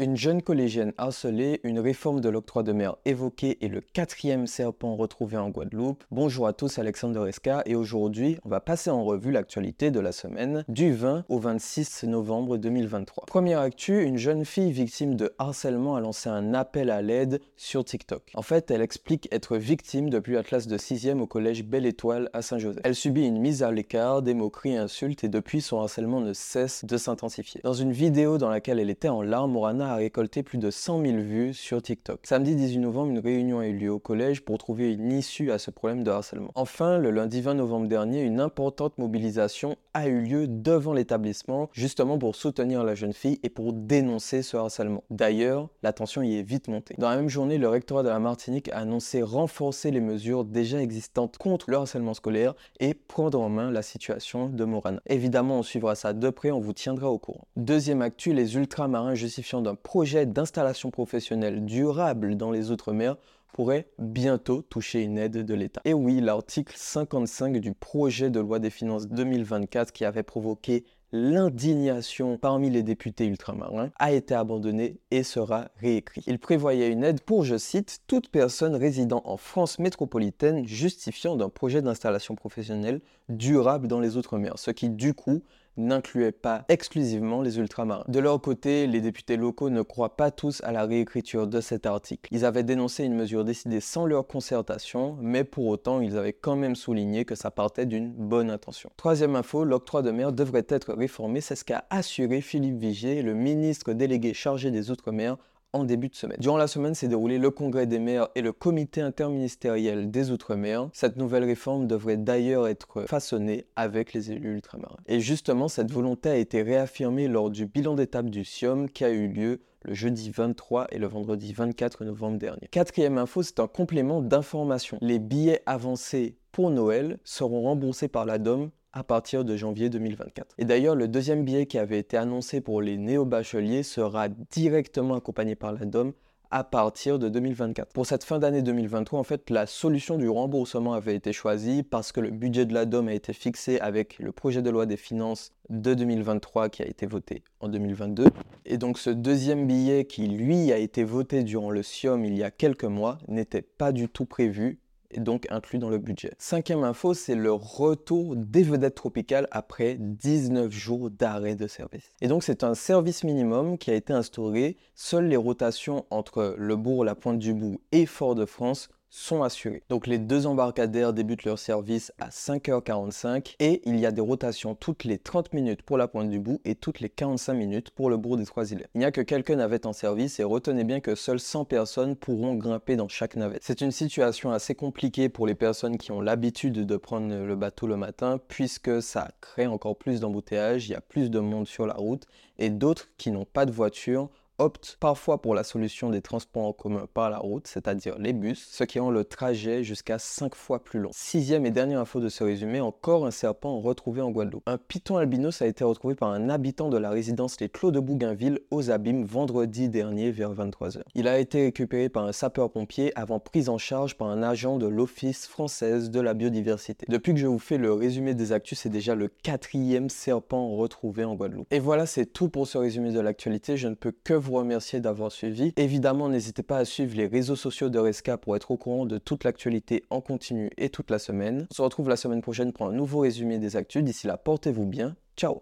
Une jeune collégienne harcelée, une réforme de l'octroi de mer évoquée et le quatrième serpent retrouvé en Guadeloupe. Bonjour à tous, Alexandre Resca et aujourd'hui, on va passer en revue l'actualité de la semaine du 20 au 26 novembre 2023. Première actu, une jeune fille victime de harcèlement a lancé un appel à l'aide sur TikTok. En fait, elle explique être victime depuis la classe de 6e au collège Belle Étoile à Saint-Joseph. Elle subit une mise à l'écart, des moqueries insultes et depuis son harcèlement ne cesse de s'intensifier. Dans une vidéo dans laquelle elle était en larmes, Morana a récolté plus de 100 000 vues sur TikTok. Samedi 18 novembre, une réunion a eu lieu au collège pour trouver une issue à ce problème de harcèlement. Enfin, le lundi 20 novembre dernier, une importante mobilisation a eu lieu devant l'établissement, justement pour soutenir la jeune fille et pour dénoncer ce harcèlement. D'ailleurs, la tension y est vite montée. Dans la même journée, le rectorat de la Martinique a annoncé renforcer les mesures déjà existantes contre le harcèlement scolaire et prendre en main la situation de Morana. Évidemment, on suivra ça de près, on vous tiendra au courant. Deuxième actu, les ultramarins justifiant d'un projet d'installation professionnelle durable dans les Outre-mer pourrait bientôt toucher une aide de l'État. Et oui, l'article 55 du projet de loi des finances 2024 qui avait provoqué l'indignation parmi les députés ultramarins a été abandonné et sera réécrit. Il prévoyait une aide pour, je cite, toute personne résidant en France métropolitaine justifiant d'un projet d'installation professionnelle durable dans les Outre-mer, ce qui du coup n'incluait pas exclusivement les ultramarins. De leur côté, les députés locaux ne croient pas tous à la réécriture de cet article. Ils avaient dénoncé une mesure décidée sans leur concertation, mais pour autant, ils avaient quand même souligné que ça partait d'une bonne intention. Troisième info, l'octroi de mer devrait être réformé, c'est ce qu'a assuré Philippe Vigier, le ministre délégué chargé des Outre-mer, en début de semaine. Durant la semaine s'est déroulé le congrès des maires et le comité interministériel des Outre-mer. Cette nouvelle réforme devrait d'ailleurs être façonnée avec les élus ultramarins. Et justement, cette volonté a été réaffirmée lors du bilan d'étape du SIOM qui a eu lieu le jeudi 23 et le vendredi 24 novembre dernier. Quatrième info, c'est un complément d'information. Les billets avancés pour Noël seront remboursés par la DOM à partir de janvier 2024. Et d'ailleurs, le deuxième billet qui avait été annoncé pour les néo-bacheliers sera directement accompagné par la DOM à partir de 2024. Pour cette fin d'année 2023, en fait, la solution du remboursement avait été choisie parce que le budget de la DOM a été fixé avec le projet de loi des finances de 2023 qui a été voté en 2022. Et donc ce deuxième billet qui, lui, a été voté durant le SIOM il y a quelques mois n'était pas du tout prévu et donc inclus dans le budget. Cinquième info, c'est le retour des vedettes tropicales après 19 jours d'arrêt de service. Et donc c'est un service minimum qui a été instauré. Seules les rotations entre le bourg, la pointe du bout et Fort-de-France sont assurés. Donc les deux embarcadères débutent leur service à 5h45 et il y a des rotations toutes les 30 minutes pour la pointe du bout et toutes les 45 minutes pour le bourg des Trois Îles. Il n'y a que quelques navettes en service et retenez bien que seules 100 personnes pourront grimper dans chaque navette. C'est une situation assez compliquée pour les personnes qui ont l'habitude de prendre le bateau le matin puisque ça crée encore plus d'embouteillages, il y a plus de monde sur la route et d'autres qui n'ont pas de voiture optent parfois pour la solution des transports en commun par la route, c'est-à-dire les bus, ce qui rend le trajet jusqu'à 5 fois plus long. Sixième et dernière info de ce résumé, encore un serpent retrouvé en Guadeloupe. Un python albinos a été retrouvé par un habitant de la résidence Les Clos de Bougainville aux Abîmes vendredi dernier vers 23h. Il a été récupéré par un sapeur-pompier avant prise en charge par un agent de l'Office française de la biodiversité. Depuis que je vous fais le résumé des actus, c'est déjà le quatrième serpent retrouvé en Guadeloupe. Et voilà, c'est tout pour ce résumé de l'actualité. Je ne peux que vous remercier d'avoir suivi. Évidemment, n'hésitez pas à suivre les réseaux sociaux de Resca pour être au courant de toute l'actualité en continu et toute la semaine. On se retrouve la semaine prochaine pour un nouveau résumé des actus. D'ici là, portez-vous bien. Ciao